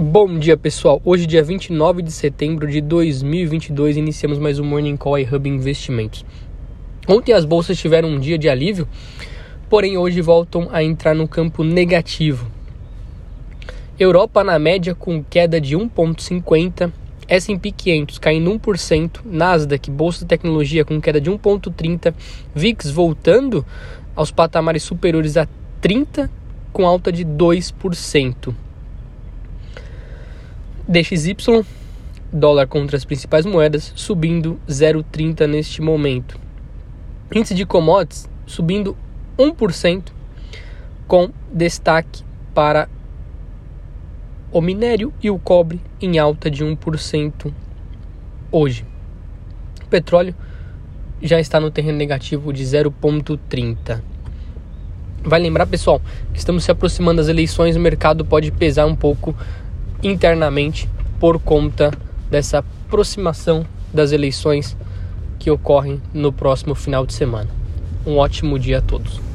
Bom dia, pessoal. Hoje, dia 29 de setembro de 2022, iniciamos mais um Morning Call e Hub Investimentos. Ontem as bolsas tiveram um dia de alívio, porém hoje voltam a entrar no campo negativo. Europa na média com queda de 1,50, S&P 500 caindo 1%, Nasdaq, Bolsa de Tecnologia com queda de 1,30, VIX voltando aos patamares superiores a 30 com alta de 2%. DXY, dólar contra as principais moedas, subindo 0,30 neste momento. Índice de commodities subindo 1%, com destaque para o minério e o cobre em alta de 1% hoje. O petróleo já está no terreno negativo de 0,30. Vai lembrar, pessoal, que estamos se aproximando das eleições, o mercado pode pesar um pouco internamente por conta dessa aproximação das eleições que ocorrem no próximo final de semana. Um ótimo dia a todos.